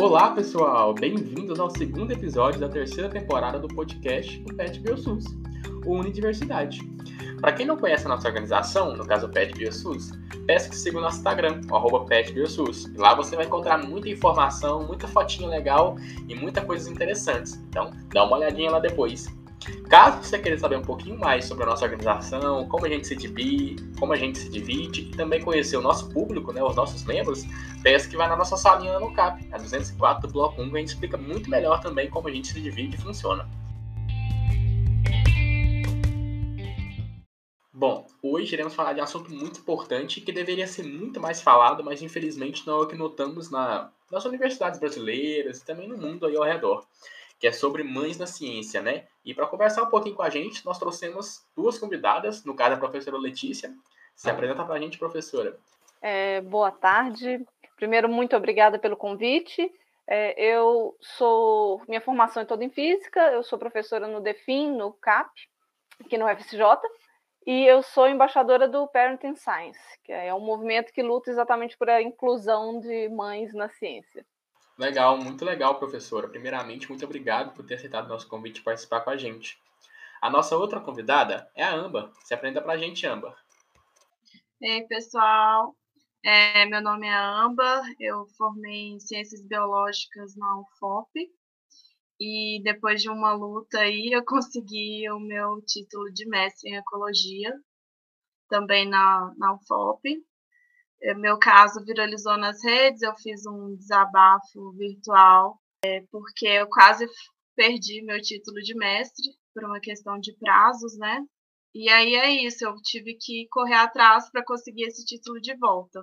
Olá, pessoal! Bem-vindos ao segundo episódio da terceira temporada do podcast do PET BioSUS, o Unidiversidade. Para quem não conhece a nossa organização, no caso o PET BioSUS, peço que siga o nosso Instagram, o arroba PET BioSUS. E lá você vai encontrar muita informação, muita fotinha legal e muitas coisas interessantes. Então, dá uma olhadinha lá depois. Caso você queira saber um pouquinho mais sobre a nossa organização, como a gente se divide, como a gente se divide e também conhecer o nosso público, né, os nossos membros, peço que vá na nossa salinha no CAP, a 204 do Bloco 1, que a gente explica muito melhor também como a gente se divide e funciona. Bom, hoje iremos falar de um assunto muito importante que deveria ser muito mais falado, mas infelizmente não é o que notamos na, nas universidades brasileiras e também no mundo aí ao redor que é sobre mães na ciência, né? E para conversar um pouquinho com a gente, nós trouxemos duas convidadas, no caso a professora Letícia. Se apresenta para a gente, professora. É, boa tarde. Primeiro, muito obrigada pelo convite. É, eu sou, minha formação é toda em física, eu sou professora no DEFIN, no CAP, aqui no FSJ, e eu sou embaixadora do Parenting Science, que é um movimento que luta exatamente por a inclusão de mães na ciência. Legal, muito legal, professora. Primeiramente, muito obrigado por ter aceitado o nosso convite e participar com a gente. A nossa outra convidada é a Amba. Se apresenta pra gente, Amba. Ei, pessoal. É, meu nome é Amba, eu formei em Ciências Biológicas na UFOP e depois de uma luta aí eu consegui o meu título de mestre em Ecologia, também na, na UFOP. É, meu caso viralizou nas redes, eu fiz um desabafo virtual, é, porque eu quase perdi meu título de mestre por uma questão de prazos, né? E aí é isso, eu tive que correr atrás para conseguir esse título de volta.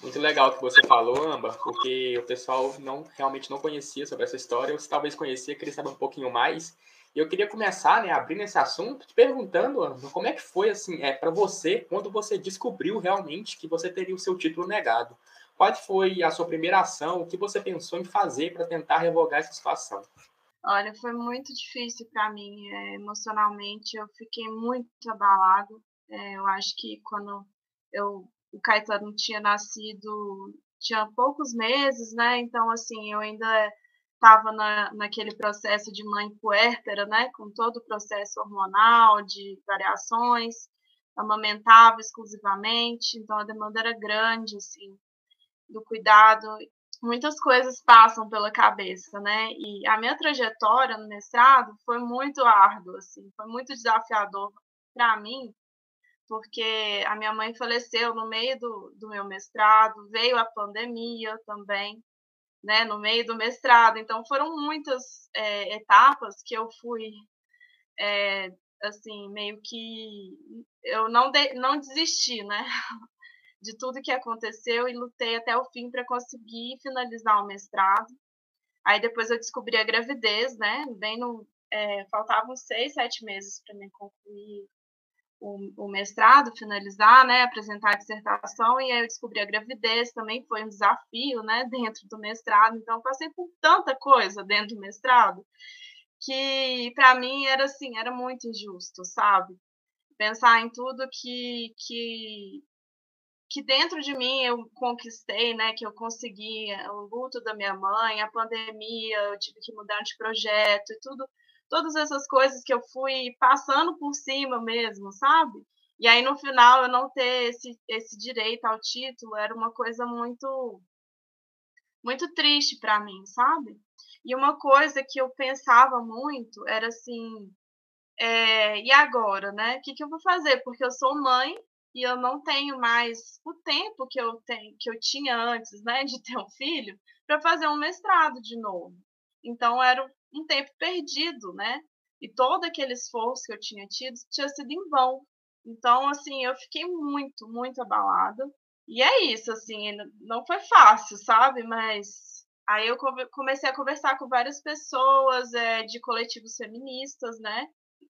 Muito legal que você falou, Amba, porque o pessoal não realmente não conhecia sobre essa história, ou se talvez conhecia, queria saber um pouquinho mais. E eu queria começar, né, abrindo esse assunto, te perguntando, como é que foi, assim, é, para você, quando você descobriu realmente que você teria o seu título negado? Qual foi a sua primeira ação? O que você pensou em fazer para tentar revogar essa situação? Olha, foi muito difícil para mim, é, emocionalmente. Eu fiquei muito abalado. É, eu acho que quando eu, o Caetano tinha nascido, tinha poucos meses, né? Então, assim, eu ainda estava na, naquele processo de mãe puérpera, né, com todo o processo hormonal, de variações, amamentava exclusivamente, então a demanda era grande, assim, do cuidado. Muitas coisas passam pela cabeça, né? E a minha trajetória no mestrado foi muito árdua, assim, foi muito desafiador para mim, porque a minha mãe faleceu no meio do, do meu mestrado, veio a pandemia também, né, no meio do mestrado. Então, foram muitas é, etapas que eu fui, é, assim, meio que. Eu não, de, não desisti, né, de tudo que aconteceu e lutei até o fim para conseguir finalizar o mestrado. Aí depois eu descobri a gravidez, né, bem no. É, faltavam seis, sete meses para me concluir o, o, mestrado, finalizar, né, apresentar a dissertação, e aí eu descobri a gravidez, também foi um desafio, né, dentro do mestrado, então passei por tanta coisa dentro do mestrado, que para mim era assim, era muito injusto, sabe? Pensar em tudo que, que, que dentro de mim eu conquistei, né, que eu consegui, o luto da minha mãe, a pandemia, eu tive que mudar de projeto e tudo, todas essas coisas que eu fui passando por cima mesmo, sabe? E aí no final eu não ter esse, esse direito ao título era uma coisa muito muito triste para mim, sabe? E uma coisa que eu pensava muito era assim, é, e agora, né? O que, que eu vou fazer? Porque eu sou mãe e eu não tenho mais o tempo que eu tenho, que eu tinha antes, né, de ter um filho, para fazer um mestrado de novo. Então era um tempo perdido, né? E todo aquele esforço que eu tinha tido tinha sido em vão. Então, assim, eu fiquei muito, muito abalada. E é isso, assim, não foi fácil, sabe? Mas aí eu comecei a conversar com várias pessoas é, de coletivos feministas, né?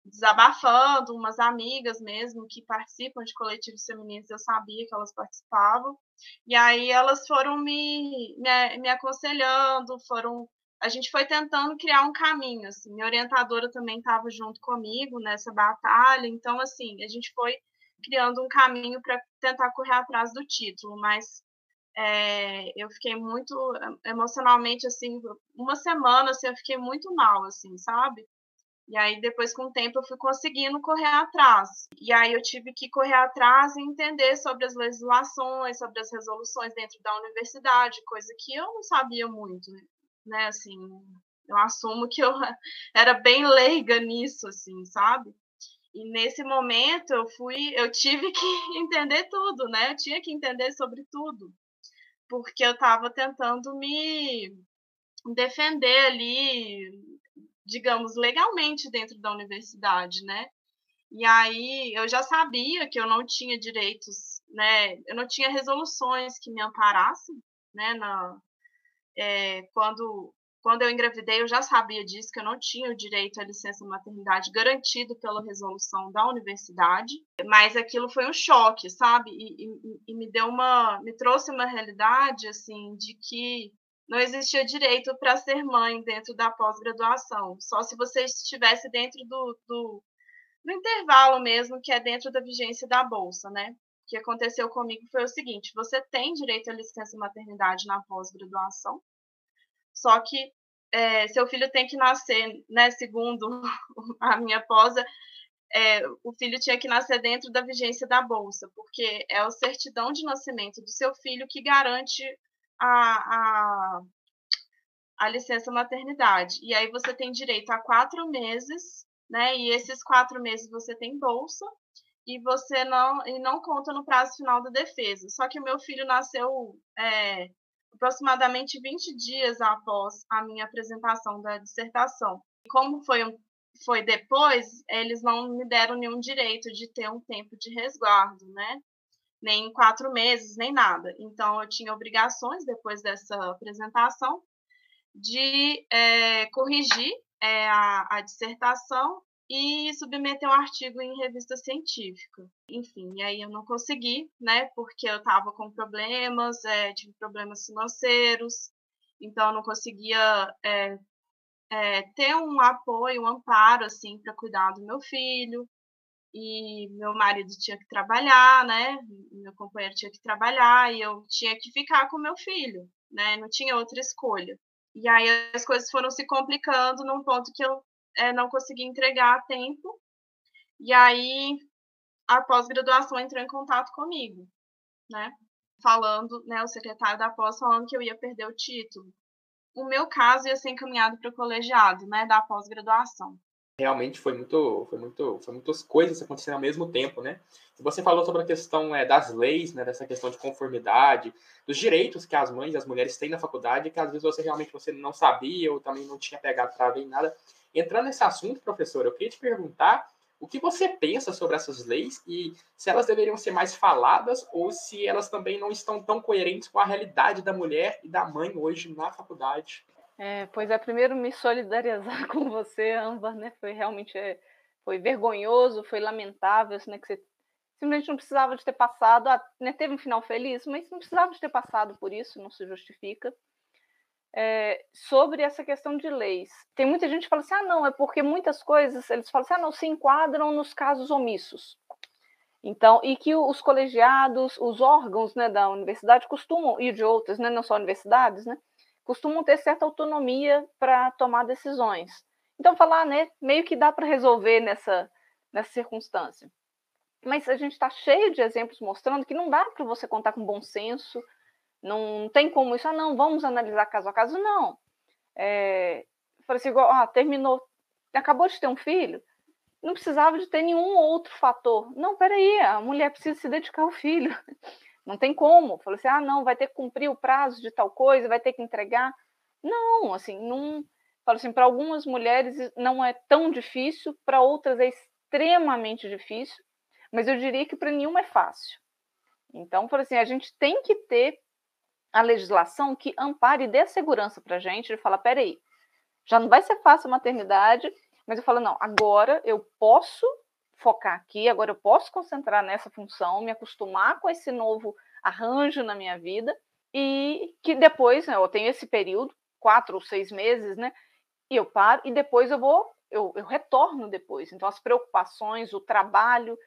Desabafando, umas amigas mesmo que participam de coletivos feministas, eu sabia que elas participavam. E aí elas foram me, me, me aconselhando, foram a gente foi tentando criar um caminho, assim. Minha orientadora também estava junto comigo nessa batalha, então, assim, a gente foi criando um caminho para tentar correr atrás do título, mas é, eu fiquei muito emocionalmente assim, uma semana assim, eu fiquei muito mal, assim, sabe? E aí, depois, com o tempo, eu fui conseguindo correr atrás. E aí, eu tive que correr atrás e entender sobre as legislações, sobre as resoluções dentro da universidade, coisa que eu não sabia muito, né? Assim, eu assumo que eu era bem leiga nisso, assim, sabe? E nesse momento eu fui, eu tive que entender tudo, né? Eu tinha que entender sobre tudo, porque eu estava tentando me defender ali digamos, legalmente dentro da universidade, né? E aí eu já sabia que eu não tinha direitos, né? Eu não tinha resoluções que me amparassem, né? Na, é, quando quando eu engravidei, eu já sabia disso, que eu não tinha o direito à licença maternidade garantido pela resolução da universidade, mas aquilo foi um choque, sabe? E, e, e me deu uma, me trouxe uma realidade, assim, de que não existia direito para ser mãe dentro da pós-graduação, só se você estivesse dentro do, do, do, intervalo mesmo, que é dentro da vigência da bolsa, né? Que aconteceu comigo foi o seguinte: você tem direito à licença maternidade na pós-graduação, só que é, seu filho tem que nascer, né? Segundo a minha pós, é, o filho tinha que nascer dentro da vigência da bolsa, porque é a certidão de nascimento do seu filho que garante a, a, a licença maternidade. E aí você tem direito a quatro meses, né? E esses quatro meses você tem bolsa e você não e não conta no prazo final da defesa. Só que o meu filho nasceu é, aproximadamente 20 dias após a minha apresentação da dissertação. Como foi um, foi depois, eles não me deram nenhum direito de ter um tempo de resguardo, né? nem quatro meses, nem nada. Então, eu tinha obrigações, depois dessa apresentação, de é, corrigir é, a, a, dissertação e submeter um artigo em revista científica. Enfim, aí eu não consegui, né, porque eu estava com problemas, é, tive problemas financeiros, então eu não conseguia é, é, ter um apoio, um amparo, assim, para cuidar do meu filho e meu marido tinha que trabalhar, né? Meu companheiro tinha que trabalhar e eu tinha que ficar com meu filho, né? Não tinha outra escolha. E aí as coisas foram se complicando num ponto que eu é, não consegui entregar a tempo. E aí a pós-graduação entrou em contato comigo, né? Falando, né, o secretário da pós falando que eu ia perder o título. O meu caso ia ser encaminhado para o colegiado, né, da pós-graduação realmente foi muito, foi muito, foi muitas coisas acontecendo ao mesmo tempo, né? Você falou sobre a questão é, das leis, né, dessa questão de conformidade, dos direitos que as mães e as mulheres têm na faculdade, que às vezes você realmente você não sabia ou também não tinha pegado para ver nada. Entrando nesse assunto, professor, eu queria te perguntar o que você pensa sobre essas leis e se elas deveriam ser mais faladas ou se elas também não estão tão coerentes com a realidade da mulher e da mãe hoje na faculdade. É, pois é, primeiro me solidarizar com você, Âmbar, né? Foi realmente é, foi vergonhoso, foi lamentável, assim, né? Que você simplesmente não precisava de ter passado, ah, né, teve um final feliz, mas não precisava de ter passado por isso, não se justifica. É, sobre essa questão de leis. Tem muita gente que fala assim: ah, não, é porque muitas coisas, eles falam assim: ah, não, se enquadram nos casos omissos. Então, e que os colegiados, os órgãos né, da universidade costumam, e de outras, né, não só universidades, né, costumam ter certa autonomia para tomar decisões. Então, falar, né, meio que dá para resolver nessa, nessa circunstância. Mas a gente está cheio de exemplos mostrando que não dá para você contar com bom senso, não tem como isso, ah, não, vamos analisar caso a caso, não. É, assim, igual, ah, terminou, acabou de ter um filho, não precisava de ter nenhum outro fator. Não, peraí, a mulher precisa se dedicar ao filho. Não tem como. Falou assim: ah, não, vai ter que cumprir o prazo de tal coisa, vai ter que entregar. Não, assim, não. Falo assim, para algumas mulheres não é tão difícil, para outras é extremamente difícil, mas eu diria que para nenhuma é fácil. Então, por assim, a gente tem que ter a legislação que ampare e dê segurança para a gente de falar, peraí, já não vai ser fácil a maternidade, mas eu falo, não, agora eu posso focar aqui, agora eu posso concentrar nessa função, me acostumar com esse novo arranjo na minha vida e que depois né, eu tenho esse período, quatro ou seis meses, né? E eu paro e depois eu vou, eu, eu retorno depois. Então as preocupações, o trabalho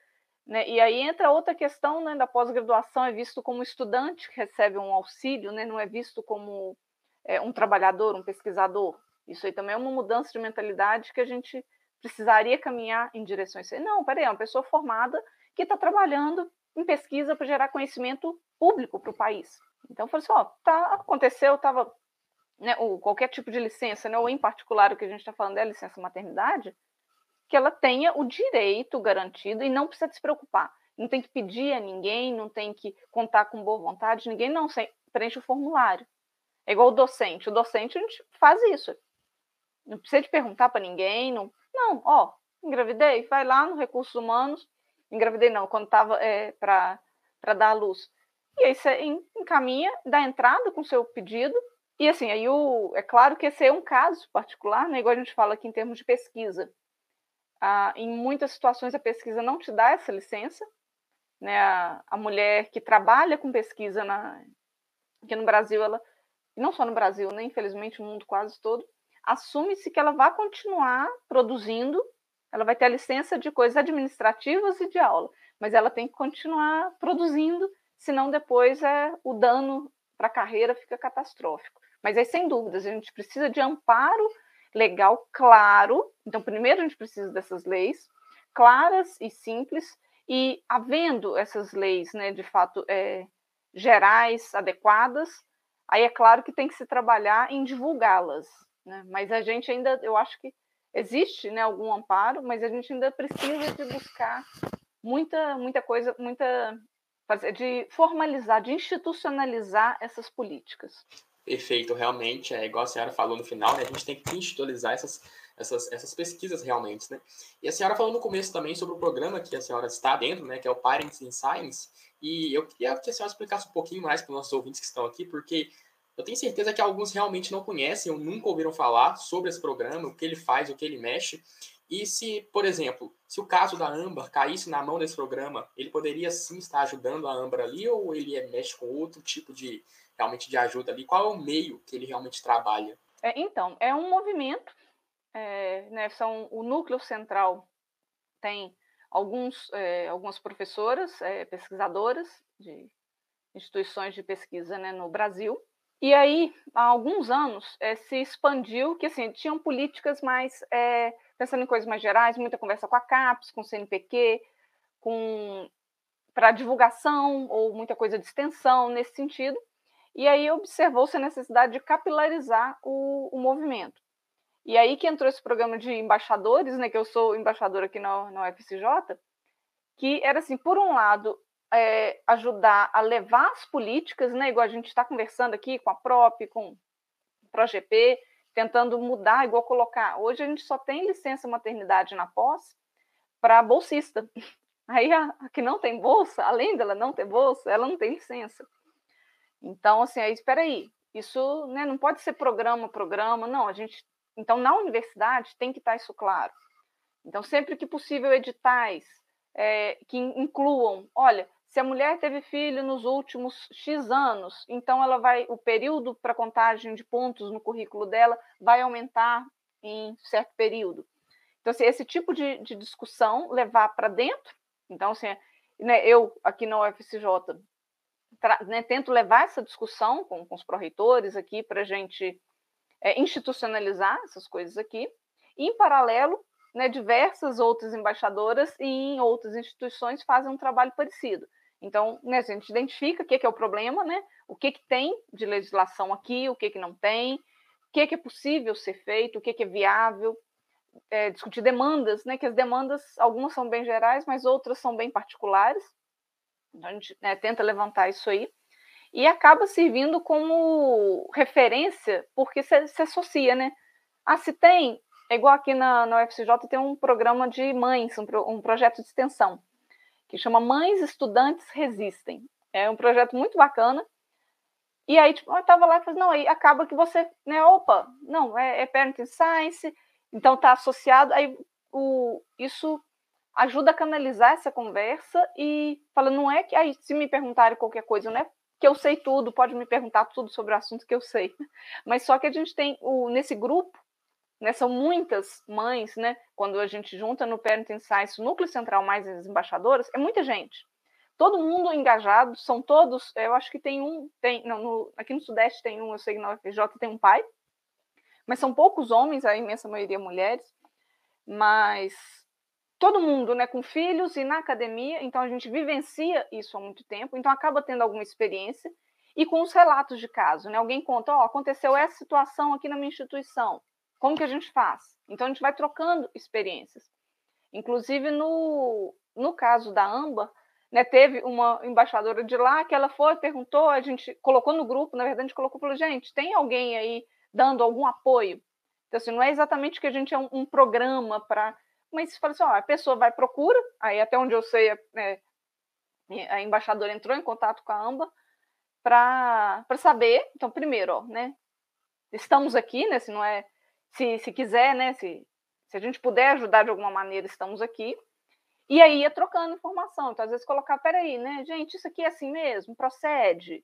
Né? E aí entra outra questão né, da pós-graduação, é visto como estudante que recebe um auxílio, né? não é visto como é, um trabalhador, um pesquisador. Isso aí também é uma mudança de mentalidade que a gente precisaria caminhar em isso. Não, peraí, é uma pessoa formada que está trabalhando em pesquisa para gerar conhecimento público para o país. Então, falou assim, ó, tá, aconteceu, estava né, qualquer tipo de licença, né, ou em particular o que a gente está falando é a licença maternidade, que ela tenha o direito garantido e não precisa se preocupar. Não tem que pedir a ninguém, não tem que contar com boa vontade, ninguém não preenche o formulário. É igual o docente. O docente a gente faz isso. Não precisa de perguntar para ninguém, não. Não, ó, engravidei, vai lá no recursos humanos. Engravidei não, quando estava é, para dar a luz. E aí você encaminha, dá entrada com o seu pedido. E assim, aí o, é claro que esse é um caso particular, né? igual a gente fala aqui em termos de pesquisa. Ah, em muitas situações a pesquisa não te dá essa licença. Né? A, a mulher que trabalha com pesquisa na, aqui no Brasil, ela, e não só no Brasil, né? infelizmente no mundo quase todo, assume-se que ela vai continuar produzindo, ela vai ter a licença de coisas administrativas e de aula, mas ela tem que continuar produzindo, senão depois é, o dano para a carreira fica catastrófico. Mas aí, sem dúvidas, a gente precisa de amparo legal claro. Então, primeiro a gente precisa dessas leis claras e simples, e havendo essas leis, né, de fato, é, gerais, adequadas, aí é claro que tem que se trabalhar em divulgá-las. Né? Mas a gente ainda, eu acho que existe né, algum amparo, mas a gente ainda precisa de buscar muita, muita coisa, muita de formalizar, de institucionalizar essas políticas. Perfeito, realmente, é igual a senhora falou no final, né? A gente tem que institucionalizar essas, essas, essas pesquisas realmente, né? E a senhora falou no começo também sobre o programa que a senhora está dentro, né? Que é o Parents in Science. E eu queria que a senhora explicasse um pouquinho mais para os nossos ouvintes que estão aqui, porque eu tenho certeza que alguns realmente não conhecem ou nunca ouviram falar sobre esse programa, o que ele faz, o que ele mexe. E se, por exemplo, se o caso da Amber caísse na mão desse programa, ele poderia sim estar ajudando a Amber ali ou ele é, mexe com outro tipo de realmente de ajuda ali? Qual é o meio que ele realmente trabalha? É, então, é um movimento, é, né, são, o núcleo central tem alguns, é, algumas professoras, é, pesquisadoras de instituições de pesquisa né, no Brasil, e aí, há alguns anos, é, se expandiu que assim, tinham políticas mais, é, pensando em coisas mais gerais, muita conversa com a CAPES, com o CNPq, com para divulgação ou muita coisa de extensão nesse sentido. E aí observou-se a necessidade de capilarizar o, o, movimento. E aí que entrou esse programa de embaixadores, né, que eu sou embaixadora aqui na, na UFCJ, que era assim, por um lado, é, ajudar a levar as políticas, né, igual a gente está conversando aqui com a PROP, com o ProGP, tentando mudar, igual colocar. Hoje a gente só tem licença maternidade na pós para bolsista. Aí a, a, que não tem bolsa, além dela não ter bolsa, ela não tem licença. Então, assim, aí, espera aí, isso né, não pode ser programa, programa, não, a gente... Então, na universidade tem que estar isso claro. Então, sempre que possível, editais é, que incluam, olha, se a mulher teve filho nos últimos X anos, então ela vai, o período para contagem de pontos no currículo dela vai aumentar em certo período. Então, assim, esse tipo de, de discussão levar para dentro, então, assim, né, eu aqui na UFCJ né, tento levar essa discussão com, com os pró-reitores aqui para a gente é, institucionalizar essas coisas aqui. E, em paralelo, né, diversas outras embaixadoras e em outras instituições fazem um trabalho parecido. Então, né, a gente identifica o que é, que é o problema, né, o que, que tem de legislação aqui, o que, que não tem, o que, que é possível ser feito, o que, que é viável, é, discutir demandas, né, que as demandas, algumas são bem gerais, mas outras são bem particulares. Então, a gente né, tenta levantar isso aí. E acaba servindo como referência, porque se, se associa, né? Ah, se tem, é igual aqui na, na UFCJ, tem um programa de mães, um, um projeto de extensão, que chama Mães Estudantes Resistem. É um projeto muito bacana. E aí, tipo, eu estava lá e falei, não, aí acaba que você, né, opa, não, é, é Parenting Science, então está associado, aí o, isso ajuda a canalizar essa conversa e fala, não é que aí se me perguntarem qualquer coisa, não é que eu sei tudo, pode me perguntar tudo sobre o assunto que eu sei. Mas só que a gente tem o nesse grupo, né? São muitas mães, né? Quando a gente junta no Parenting Science, o núcleo central mais as embaixadoras, é muita gente. Todo mundo engajado, são todos. Eu acho que tem um, tem, não, no, aqui no Sudeste tem um, eu sei que na UFJ tem um pai, mas são poucos homens, a imensa maioria mulheres, mas todo mundo, né, com filhos e na academia, então a gente vivencia isso há muito tempo, então acaba tendo alguma experiência e com os relatos de caso, né? Alguém conta, ó, oh, aconteceu essa situação aqui na minha instituição. Como que a gente faz? Então a gente vai trocando experiências. Inclusive no, no caso da Amba, né, teve uma embaixadora de lá que ela foi, perguntou, a gente colocou no grupo, na verdade a gente colocou, falou, gente, tem alguém aí dando algum apoio? Então assim, não é exatamente que a gente é um, um programa para, mas fala assim, ó, a pessoa vai procura, aí até onde eu sei, é, a embaixadora entrou em contato com a Amba, para saber, então, primeiro, ó, né, estamos aqui, né, se não é, se, se quiser, né, se, se a gente puder ajudar de alguma maneira, estamos aqui, e aí ia trocando informação, então, às vezes, colocar, peraí, né, gente, isso aqui é assim mesmo, procede,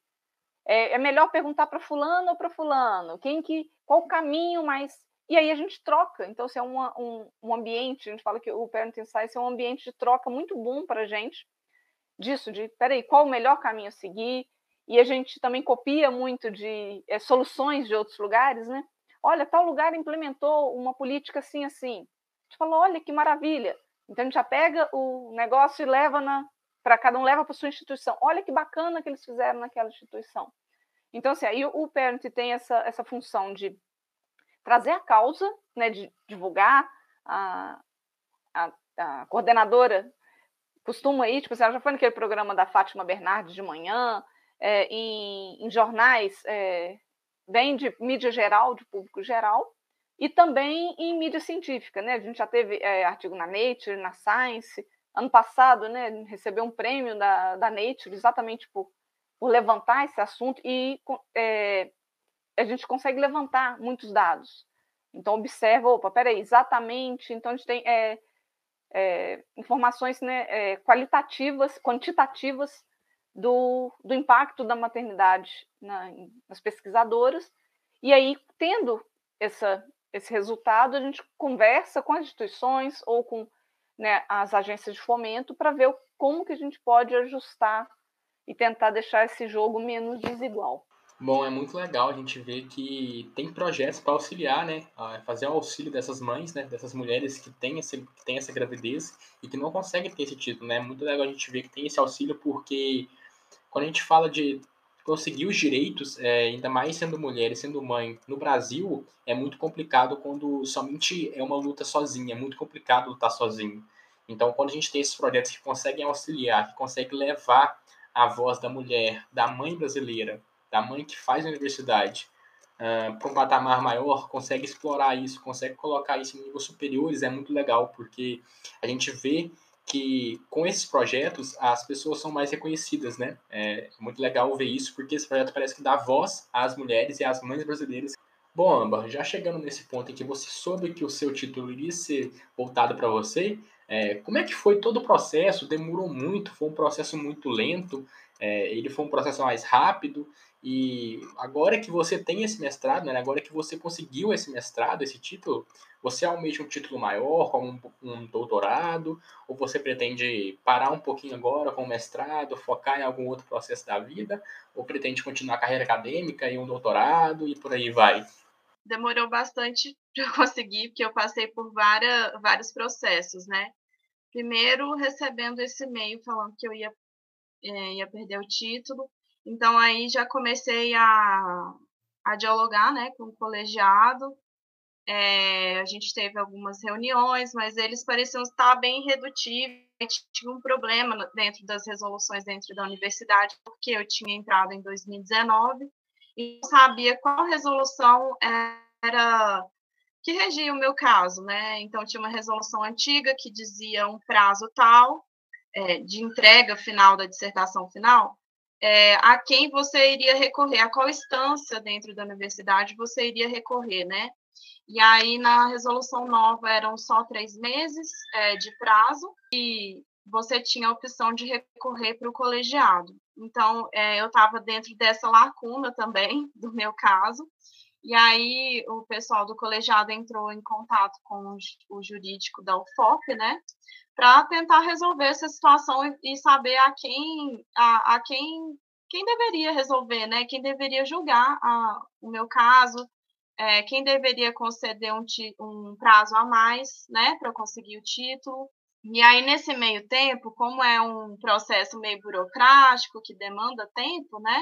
é, é melhor perguntar para fulano ou para fulano, quem que, qual o caminho mais, e aí a gente troca, então, se é uma, um, um ambiente, a gente fala que o Parenting Science é um ambiente de troca muito bom para a gente, disso, de, peraí, qual o melhor caminho a seguir, e a gente também copia muito de é, soluções de outros lugares, né? Olha, tal lugar implementou uma política assim, assim. A gente falou, olha que maravilha. Então a gente já pega o negócio e leva para cada um leva para sua instituição. Olha que bacana que eles fizeram naquela instituição. Então assim, aí o parent tem essa essa função de trazer a causa, né, de divulgar a, a, a coordenadora costuma ir, tipo, assim, ela já foi naquele programa da Fátima Bernardes de manhã, é, em, em, jornais é, bem de mídia geral, de público geral, e também em mídia científica. Né? A gente já teve é, artigo na Nature, na Science. Ano passado, né, recebeu um prêmio da, da Nature exatamente por, por levantar esse assunto e é, a gente consegue levantar muitos dados. Então, observa, opa, peraí, exatamente. Então, a gente tem é, é, informações né, é, qualitativas, quantitativas do, do impacto da maternidade na, nas pesquisadoras. E aí, tendo essa, esse resultado, a gente conversa com as instituições ou com né, as agências de fomento para ver como que a gente pode ajustar e tentar deixar esse jogo menos desigual. Bom, é muito legal a gente ver que tem projetos para auxiliar, né, fazer o auxílio dessas mães, né, dessas mulheres que têm, esse, que têm essa gravidez e que não conseguem ter esse título, né, é muito legal a gente ver que tem esse auxílio porque quando a gente fala de conseguir os direitos, é, ainda mais sendo mulher e sendo mãe, no Brasil é muito complicado quando somente é uma luta sozinha, é muito complicado lutar sozinho. Então, quando a gente tem esses projetos que conseguem auxiliar, que conseguem levar a voz da mulher, da mãe brasileira, da mãe que faz a universidade, uh, para um patamar maior, consegue explorar isso, consegue colocar isso em níveis superiores, é muito legal, porque a gente vê que com esses projetos as pessoas são mais reconhecidas, né? É muito legal ver isso, porque esse projeto parece que dá voz às mulheres e às mães brasileiras. Bom, Amba, já chegando nesse ponto em que você soube que o seu título iria ser voltado para você, é, como é que foi todo o processo? Demorou muito? Foi um processo muito lento? É, ele foi um processo mais rápido? E agora que você tem esse mestrado, né, agora que você conseguiu esse mestrado, esse título, você almeja um título maior, como um, doutorado, ou você pretende parar um pouquinho agora com o mestrado, focar em algum outro processo da vida, ou pretende continuar a carreira acadêmica e um doutorado e por aí vai? Demorou bastante para eu conseguir, porque eu passei por várias, vários processos, né? Primeiro, recebendo esse e-mail falando que eu ia, é, ia perder o título, então aí já comecei a, a dialogar né, com o colegiado. É, a gente teve algumas reuniões, mas eles pareciam estar bem redutivos. Tinha um problema dentro das resoluções dentro da universidade, porque eu tinha entrado em 2019 e não sabia qual resolução era que regia o meu caso, né? Então tinha uma resolução antiga que dizia um prazo tal é, de entrega final da dissertação final, é, a quem você iria recorrer, a qual instância dentro da universidade você iria recorrer, né? E aí, na resolução nova, eram só três meses é, de prazo e você tinha a opção de recorrer para o colegiado. Então, é, eu estava dentro dessa lacuna também, do meu caso, E aí o pessoal do colegiado entrou em contato com o jurídico da UFOP, né, para tentar resolver essa situação e saber a quem a, a quem quem deveria resolver, né, quem deveria julgar a, o meu caso, é, quem deveria conceder um, um prazo a mais, né, para eu conseguir o título. E aí, nesse meio tempo, como é um processo meio burocrático, que demanda tempo, né,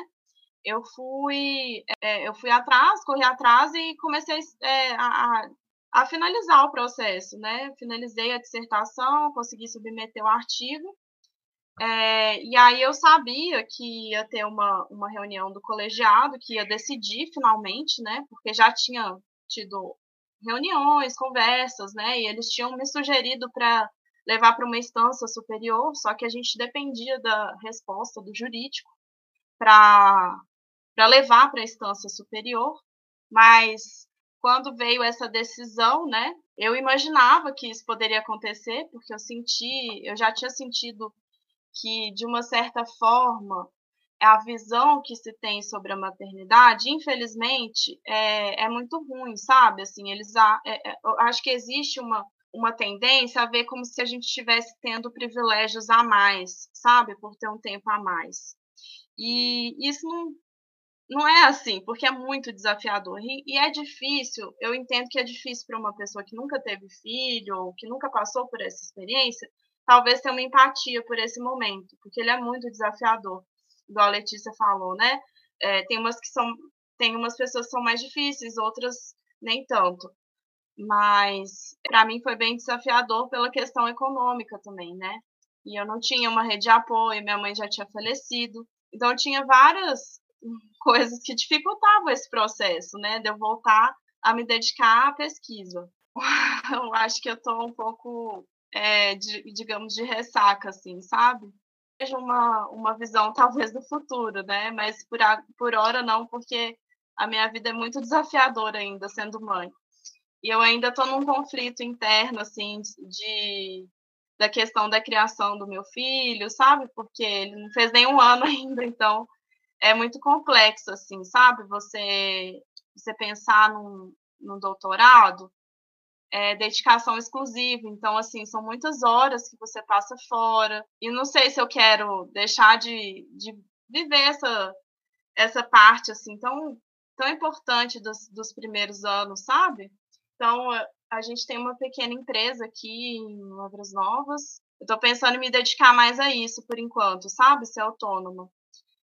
eu fui, é, eu fui atrás, corri atrás e comecei é, a, a finalizar o processo, né, finalizei a dissertação, consegui submeter o artigo, é, e aí eu sabia que ia ter uma, uma reunião do colegiado, que ia decidir finalmente, né? Porque já tinha tido reuniões, conversas, né? E eles tinham me sugerido para levar para uma instância superior, só que a gente dependia da resposta do jurídico para levar para a instância superior, mas quando veio essa decisão, né? Eu imaginava que isso poderia acontecer, porque eu senti, eu já tinha sentido que, de uma certa forma, a visão que se tem sobre a maternidade, infelizmente, é, é muito ruim, sabe? Assim, eles é, é, acho que existe uma, uma tendência a ver como se a gente estivesse tendo privilégios a mais, sabe? Por ter um tempo a mais. E isso não, não é assim, porque é muito desafiador. E, e é difícil, eu entendo que é difícil para uma pessoa que nunca teve filho, ou que nunca passou por essa experiência, talvez ter uma empatia por esse momento, porque ele é muito desafiador, igual a Letícia falou, né? É, tem umas que são, tem umas pessoas que são mais difíceis, outras nem tanto. Mas para mim foi bem desafiador pela questão econômica também, né? E eu não tinha uma rede de apoio, minha mãe já tinha falecido. Então tinha várias coisas que dificultavam esse processo, né? De eu voltar a me dedicar à pesquisa. Eu acho que eu estou um pouco é, de, digamos, de ressaca, assim, sabe? Vejo uma, uma visão, talvez, do futuro, né? Mas por, a, por hora não, porque a minha vida é muito desafiadora ainda, sendo mãe. E eu ainda estou num conflito interno, assim, de, da questão da criação do meu filho, sabe? Porque ele não fez nenhum ano ainda, então é muito complexo, assim, sabe? Você, você pensar num, num doutorado é, dedicação exclusiva. Então, assim, são muitas horas que você passa fora. E não sei se eu quero deixar de, de viver essa, essa parte, assim, tão, tão importante dos, dos primeiros anos, sabe? Então, a gente tem uma pequena empresa aqui em Lavras Novas. Eu estou pensando em me dedicar mais a isso por enquanto, sabe? Ser autônoma.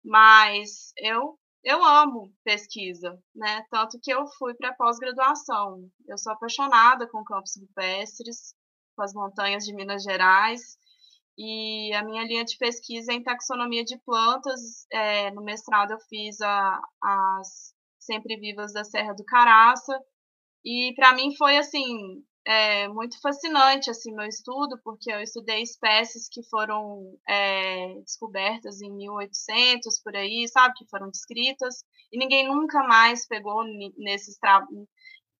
Mas eu eu amo pesquisa, né? Tanto que eu fui para pós-graduação. Eu sou apaixonada com campos rupestres, com as montanhas de Minas Gerais, e a minha linha de pesquisa é em taxonomia de plantas. É, no mestrado eu fiz a, as sempre vivas da Serra do Caraça, e para mim foi assim é muito fascinante assim meu estudo, porque eu estudei espécies que foram é, descobertas em 1800 por aí, sabe, que foram descritas e ninguém nunca mais pegou nesse, tra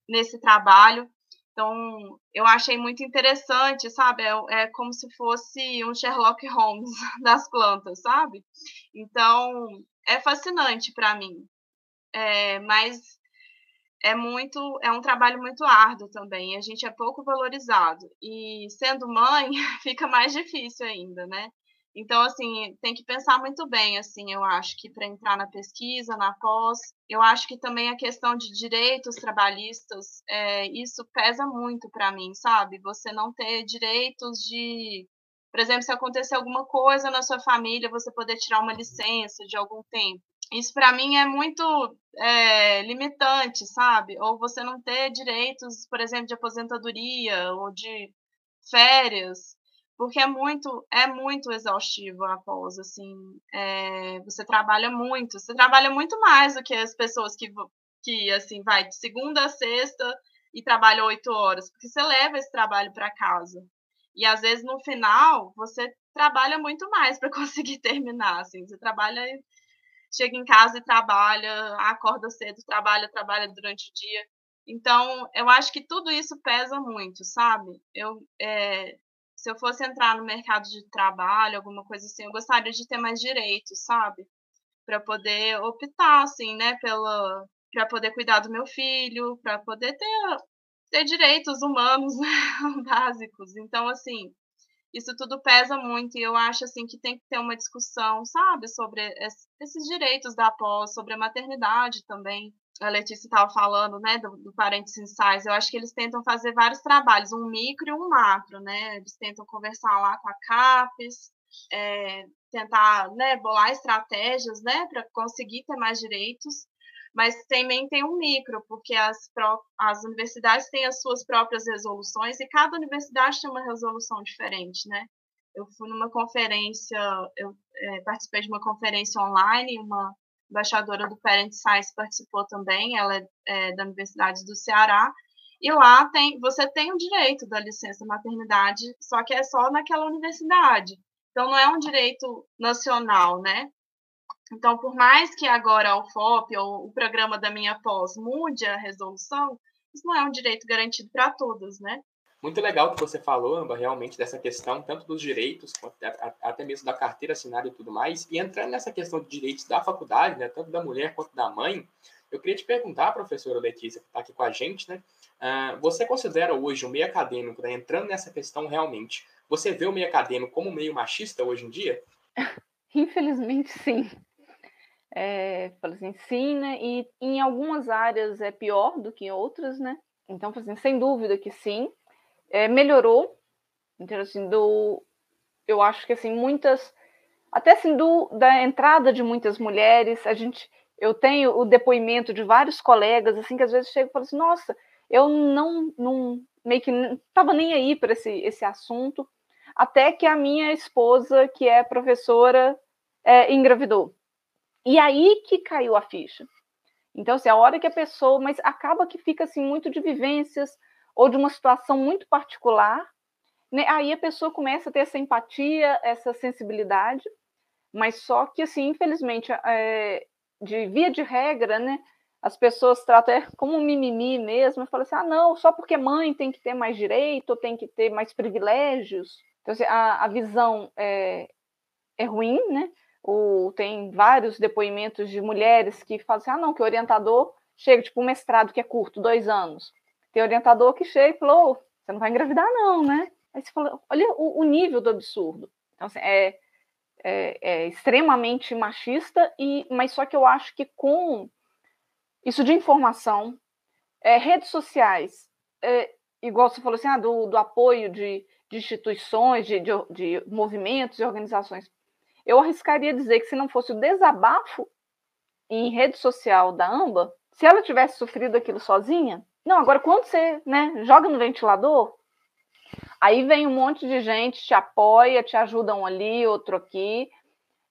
nesse trabalho. Então, eu achei muito interessante, sabe? É, é, como se fosse um Sherlock Holmes das plantas, sabe? Então, é fascinante para mim. É, mas é muito é um trabalho muito árduo também a gente é pouco valorizado. E sendo mãe fica mais difícil ainda né? Então assim tem que pensar muito bem assim eu acho que para entrar na pesquisa na pós eu acho que também a questão de direitos trabalhistas é, isso pesa muito para mim sabe? Você não ter direitos de por exemplo se acontecer alguma coisa na sua família você poder tirar uma licença de algum tempo isso para mim é muito é, limitante, sabe? Ou você não ter direitos, por exemplo, de aposentadoria ou de férias, porque é muito é muito exaustivo a pós, assim, é, você trabalha muito, você trabalha muito mais do que as pessoas que que assim vai de segunda a sexta e trabalha oito horas, porque você leva esse trabalho para casa. E às vezes no final você trabalha muito mais para conseguir terminar, assim, você trabalha chega em casa e trabalha, acorda cedo, trabalha, trabalha durante o dia. Então, eu acho que tudo isso pesa muito, sabe? Eu, é, se eu fosse entrar no mercado de trabalho, alguma coisa assim, eu gostaria de ter mais direitos, sabe? Para poder optar, assim, né, para poder cuidar do meu filho, para poder ter, ter direitos humanos né, básicos. Então, assim, isso tudo pesa muito e eu acho assim que tem que ter uma discussão, sabe, sobre esses direitos da pós, sobre a maternidade também. A Letícia estava falando, né, do, do Parentes Insights. Eu acho que eles tentam fazer vários trabalhos, um micro e um macro, né? Eles tentam conversar lá com a CAPES, é, tentar, né, bolar estratégias, né, para conseguir ter mais direitos mas também tem um micro, porque as, as universidades têm as suas próprias resoluções e cada universidade tem uma resolução diferente, né? Eu fui numa conferência, eu é, participei de uma conferência online, uma embaixadora do Parent Science participou também, ela é, é da Universidade do Ceará, e lá tem, você tem o direito da licença maternidade, só que é só naquela universidade. Então não é um direito nacional, né? Então, por mais que agora o FOP ou o programa da minha pós mude a resolução, isso não é um direito garantido para todos, né? Muito legal que você falou, Amba, realmente dessa questão, tanto dos direitos, até mesmo da carteira assinada e tudo mais. E entrando nessa questão de direitos da faculdade, né, tanto da mulher quanto da mãe, eu queria te perguntar, professora Letícia, que está aqui com a gente, né? Uh, você considera hoje o meio acadêmico, né, entrando nessa questão realmente, você vê o meio acadêmico como meio machista hoje em dia? Infelizmente, sim é, assim, sim, né? E em algumas áreas é pior do que em outras, né? Então, assim, sem dúvida que sim. É, melhorou. Então, assim, do, eu acho que assim, muitas. Até assim, do, da entrada de muitas mulheres, a gente. Eu tenho o depoimento de vários colegas, assim, que às vezes chegam e falam assim, nossa, eu não, não meio que estava nem aí para esse, esse assunto, até que a minha esposa, que é professora, é, engravidou. E aí que caiu a ficha. Então, assim, a hora que a pessoa, mas acaba que fica assim muito de vivências ou de uma situação muito particular, né? Aí a pessoa começa a ter essa empatia, essa sensibilidade, mas só que assim, infelizmente, é, de via de regra, né? As pessoas tratam é como um mimimi mesmo, falam assim: ah, não, só porque mãe tem que ter mais direito, tem que ter mais privilégios. Então, assim, a, a visão é, é ruim, né? Tem vários depoimentos de mulheres que falam assim: ah, não, que o orientador chega, tipo, um mestrado que é curto, dois anos. Tem orientador que chega e falou: oh, você não vai engravidar, não, né? Aí você fala: olha o, o nível do absurdo. Então, assim, é, é, é, extremamente machista, e, mas só que eu acho que com isso de informação, é, redes sociais, é, igual você falou assim, ah, do, do apoio de, de instituições, de, de, de movimentos e organizações eu arriscaria dizer que se não fosse o desabafo em rede social da Amba, se ela tivesse sofrido aquilo sozinha, não, agora quando você né, joga no ventilador, aí vem um monte de gente, te apoia, te ajuda um ali, outro aqui,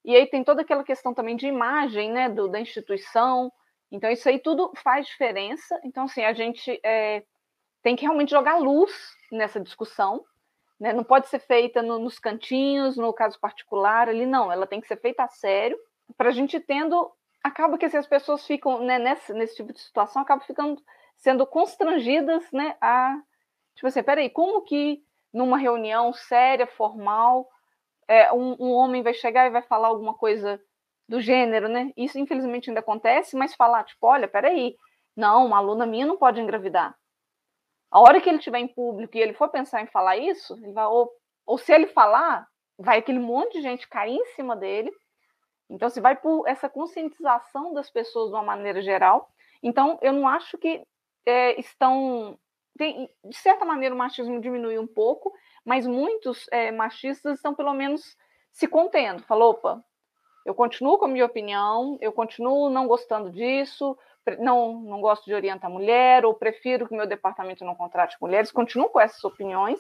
e aí tem toda aquela questão também de imagem né, do, da instituição, então isso aí tudo faz diferença, então assim, a gente é, tem que realmente jogar luz nessa discussão, né? Não pode ser feita no, nos cantinhos, no caso particular, ali não, ela tem que ser feita a sério, para a gente tendo. Acaba que assim, as pessoas ficam, né, nesse, nesse tipo de situação, acabam ficando sendo constrangidas né, a. Tipo assim, peraí, como que numa reunião séria, formal, é, um, um homem vai chegar e vai falar alguma coisa do gênero, né? Isso infelizmente ainda acontece, mas falar, tipo, olha, peraí, não, uma aluna minha não pode engravidar. A hora que ele estiver em público e ele for pensar em falar isso, ele vai, ou, ou se ele falar, vai aquele monte de gente cair em cima dele. Então, se vai por essa conscientização das pessoas de uma maneira geral. Então, eu não acho que é, estão. Tem, de certa maneira, o machismo diminui um pouco, mas muitos é, machistas estão, pelo menos, se contendo. Falou, opa, eu continuo com a minha opinião, eu continuo não gostando disso, não, não gosto de orientar mulher, ou prefiro que meu departamento não contrate mulheres, continuo com essas opiniões,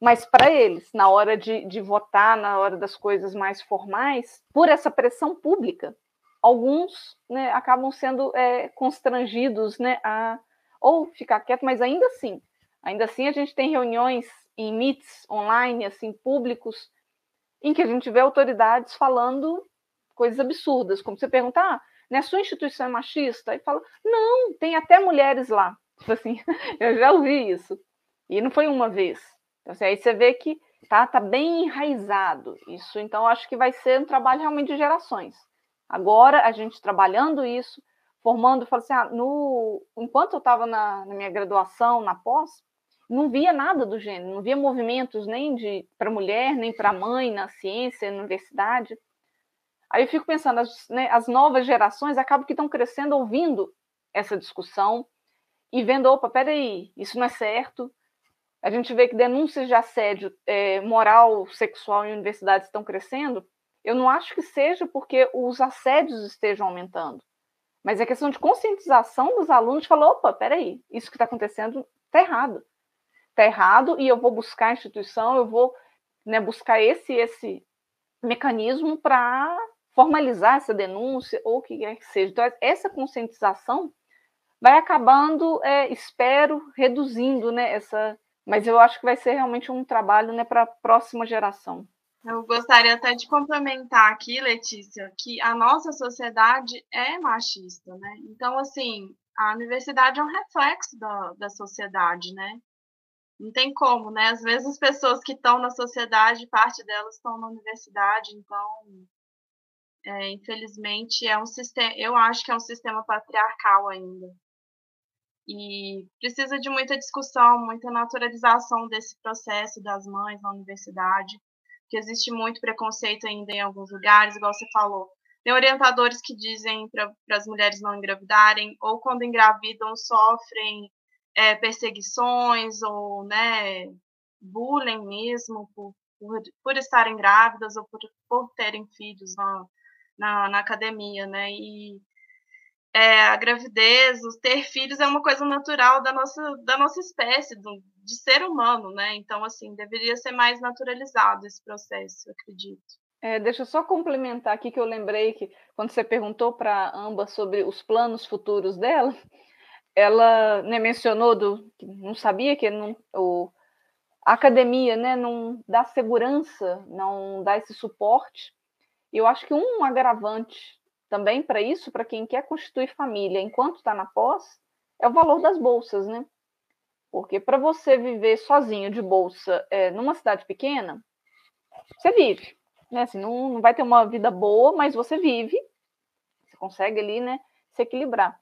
mas para eles, na hora de, de votar, na hora das coisas mais formais, por essa pressão pública, alguns né, acabam sendo é, constrangidos né, a ou ficar quieto, mas ainda assim, ainda assim a gente tem reuniões em meets online, assim, públicos, em que a gente vê autoridades falando coisas absurdas, como você perguntar, ah, né, sua instituição é machista? E fala, não, tem até mulheres lá. Tipo assim, eu já ouvi isso. E não foi uma vez. Então, assim, aí você vê que tá, tá bem enraizado. Isso, então, acho que vai ser um trabalho realmente de gerações. Agora, a gente trabalhando isso, formando, falo assim, ah, no, enquanto eu estava na, na minha graduação, na pós, não via nada do gênero, não via movimentos nem de para mulher, nem para mãe na ciência, na universidade. Aí eu fico pensando, as, né, as novas gerações acabam que estão crescendo ouvindo essa discussão e vendo, opa, peraí, isso não é certo. A gente vê que denúncias de assédio é, moral, sexual em universidades estão crescendo. Eu não acho que seja porque os assédios estejam aumentando, mas é questão de conscientização dos alunos falar, opa, peraí, isso que está acontecendo está errado está errado e eu vou buscar a instituição, eu vou né, buscar esse esse mecanismo para formalizar essa denúncia ou o que quer que seja. Então, essa conscientização vai acabando, é, espero, reduzindo né, essa. Mas eu acho que vai ser realmente um trabalho né, para a próxima geração. Eu gostaria até de complementar aqui, Letícia, que a nossa sociedade é machista, né? Então, assim, a universidade é um reflexo da, da sociedade, né? não tem como, né? Às vezes as pessoas que estão na sociedade, parte delas estão na universidade, então, é, infelizmente, é um sistema, eu acho que é um sistema patriarcal ainda. E precisa de muita discussão, muita naturalização desse processo das mães na universidade, porque existe muito preconceito ainda em alguns lugares, igual você falou. Tem orientadores que dizem para as mulheres não engravidarem, ou quando engravidam sofrem é, perseguições ou né, bullying mesmo por, por, por, estarem grávidas ou por, por terem filhos na, na, na academia, né? E é, a gravidez, os ter filhos é uma coisa natural da nossa, da nossa espécie, do, de ser humano, né? Então, assim, deveria ser mais naturalizado esse processo, eu acredito. É, deixa eu só complementar aqui que eu lembrei que quando você perguntou para a Amba sobre os planos futuros dela, ela né, mencionou do não sabia que não, o, a academia né, não dá segurança, não dá esse suporte. E eu acho que um agravante também para isso, para quem quer constituir família enquanto está na pós, é o valor das bolsas, né? Porque para você viver sozinho de bolsa é, numa cidade pequena, você vive. Né? Assim, não, não vai ter uma vida boa, mas você vive, você consegue ali né, se equilibrar.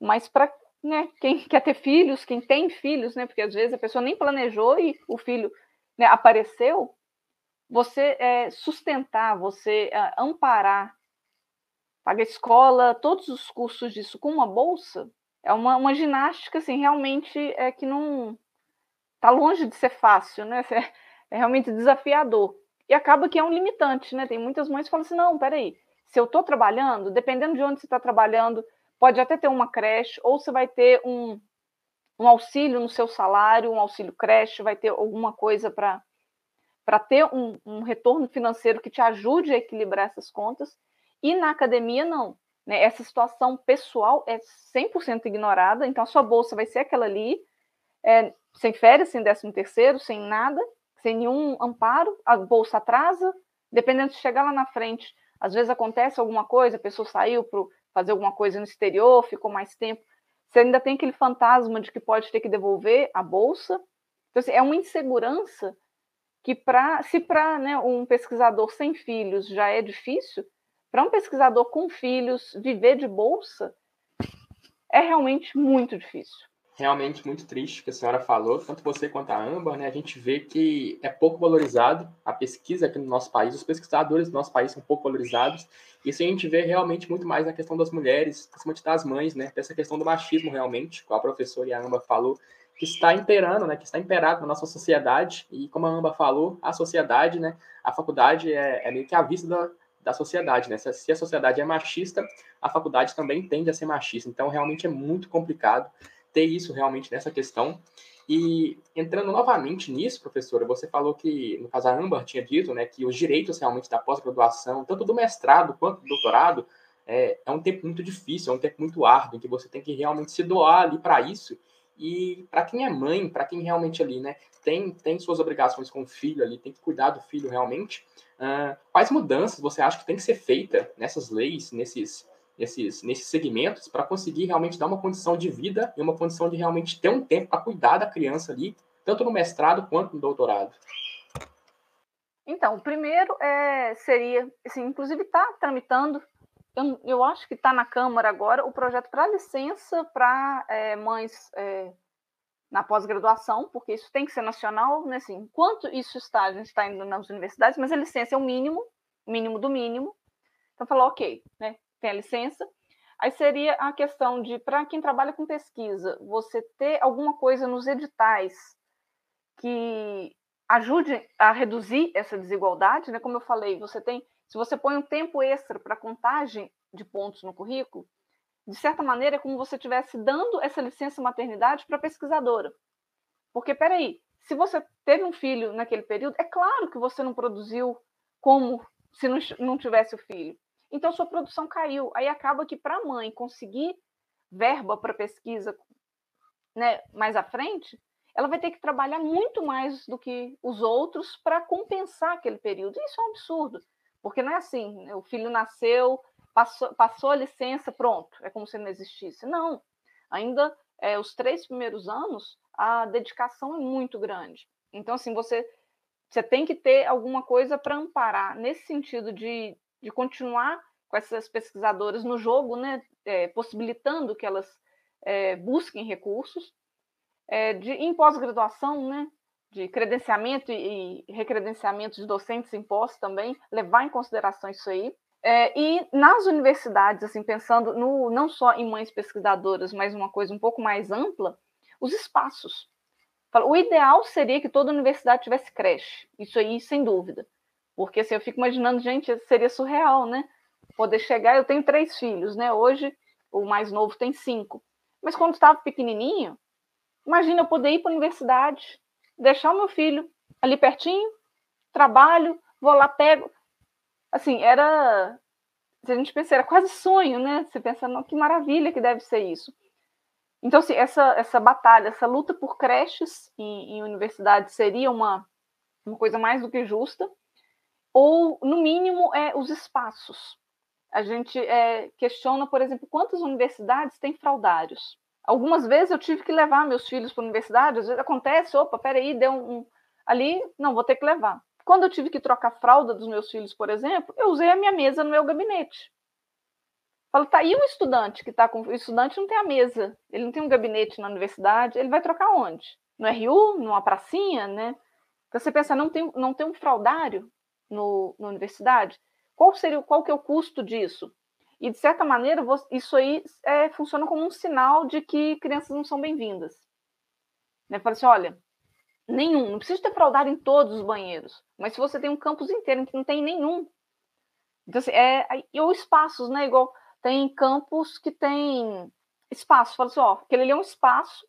Mas para né, quem quer ter filhos, quem tem filhos, né, porque às vezes a pessoa nem planejou e o filho né, apareceu, você é, sustentar, você é, amparar, paga escola, todos os custos disso com uma bolsa, é uma, uma ginástica, assim, realmente é que não está longe de ser fácil, né, é, é realmente desafiador. E acaba que é um limitante, né, tem muitas mães que falam assim, não, peraí, se eu estou trabalhando, dependendo de onde você está trabalhando, pode até ter uma creche, ou você vai ter um, um auxílio no seu salário, um auxílio creche, vai ter alguma coisa para para ter um, um, retorno financeiro que te ajude a equilibrar essas contas. E na academia, não. Né? Essa situação pessoal é 100% ignorada, então a sua bolsa vai ser aquela ali, é, sem férias, sem décimo terceiro, sem nada, sem nenhum amparo, a bolsa atrasa, dependendo de chegar lá na frente, às vezes acontece alguma coisa, a pessoa saiu para fazer alguma coisa no exterior, ficou mais tempo, você ainda tem aquele fantasma de que pode ter que devolver a bolsa. Então, assim, é uma insegurança que, pra, se para né, um pesquisador sem filhos já é difícil, para um pesquisador com filhos viver de bolsa é realmente muito difícil realmente muito triste que a senhora falou, tanto você quanto a Amber, né? A gente vê que é pouco valorizado a pesquisa aqui no nosso país, os pesquisadores do nosso país são pouco valorizados. Isso a gente vê realmente muito mais na questão das mulheres, principalmente das mães, né? Dessa questão do machismo realmente, como a professora e a Amber falou, que está imperando, né? Que está imperado na nossa sociedade e como a Amber falou, a sociedade, né? A faculdade é, é meio que a vista da, da sociedade, né? Se a sociedade é machista, a faculdade também tende a ser machista. Então, realmente é muito complicado ter isso realmente nessa questão. E entrando novamente nisso, professora, você falou que, no caso a Amber tinha dito, né, que os direitos realmente da pós-graduação, tanto do mestrado quanto do doutorado, é, é, um tempo muito difícil, é um tempo muito árduo, em que você tem que realmente se doar ali para isso. E para quem é mãe, para quem realmente ali, né, tem, tem suas obrigações com o filho ali, tem que cuidar do filho realmente, uh, quais mudanças você acha que tem que ser feita nessas leis, nesses nesses, nesses segmentos para conseguir realmente dar uma condição de vida e uma condição de realmente ter um tempo para cuidar da criança ali, tanto no mestrado quanto no doutorado? Então, o primeiro é, seria, assim, inclusive está tramitando eu, eu acho que está na Câmara agora o projeto para licença para é, mães é, na pós-graduação, porque isso tem que ser nacional, né? Assim, enquanto isso está, a gente está indo nas universidades, mas a licença é o mínimo, mínimo do mínimo. Então, falou, ok, né? Tem a licença. Aí seria a questão de, para quem trabalha com pesquisa, você ter alguma coisa nos editais que ajude a reduzir essa desigualdade, né? Como eu falei, você tem, se você põe um tempo extra para contagem de pontos no currículo, de certa maneira, é como você estivesse dando essa licença maternidade para a pesquisadora. Porque, peraí, se você teve um filho naquele período, é claro que você não produziu como se não, não tivesse o filho. Então, sua produção caiu. Aí acaba que, para a mãe conseguir verba para pesquisa né, mais à frente, ela vai ter que trabalhar muito mais do que os outros para compensar aquele período. Isso é um absurdo, porque não é assim, né, o filho nasceu, passou, passou a licença, pronto, é como se não existisse. Não, ainda é, os três primeiros anos, a dedicação é muito grande. Então, assim, você, você tem que ter alguma coisa para amparar, nesse sentido de, de continuar com essas pesquisadoras no jogo, né, é, possibilitando que elas é, busquem recursos. É, de, em pós-graduação, né, de credenciamento e, recredenciamento de docentes impostos também, levar em consideração isso aí. É, e nas universidades, assim, pensando no, não só em mães pesquisadoras, mas uma coisa um pouco mais ampla, os espaços. O ideal seria que toda universidade tivesse creche, isso aí, sem dúvida. Porque assim, eu fico imaginando, gente, seria surreal, né? Poder chegar, eu tenho três filhos, né? Hoje o mais novo tem cinco. Mas quando estava pequenininho, imagina eu poder ir para a universidade, deixar o meu filho ali pertinho, trabalho, vou lá, pego assim, era. Se a gente pensar, era quase sonho, né? Você pensa, não, que maravilha que deve ser isso. Então, assim, essa, essa batalha, essa luta por creches em, em universidades seria uma, uma coisa mais do que justa, ou, no mínimo, é, os espaços. A gente é, questiona, por exemplo, quantas universidades têm fraudários. Algumas vezes eu tive que levar meus filhos para a universidade, às vezes acontece, opa, peraí, deu um, um ali, não, vou ter que levar. Quando eu tive que trocar a fralda dos meus filhos, por exemplo, eu usei a minha mesa no meu gabinete. Falo, tá, e o estudante que está com. O estudante não tem a mesa, ele não tem um gabinete na universidade, ele vai trocar onde? No RU, numa pracinha, né? Então você pensa, não tem, não tem um fraudário no, na universidade? Qual seria qual que é o custo disso? E, de certa maneira, isso aí é, funciona como um sinal de que crianças não são bem-vindas. Né? Fala assim, olha, Nenhum. Não precisa ter fraldário em todos os banheiros. Mas se você tem um campus inteiro em que não tem nenhum. Então, assim, é, ou espaços, né? Igual tem campus que tem espaço. Fala assim, ó, aquele ali é um espaço.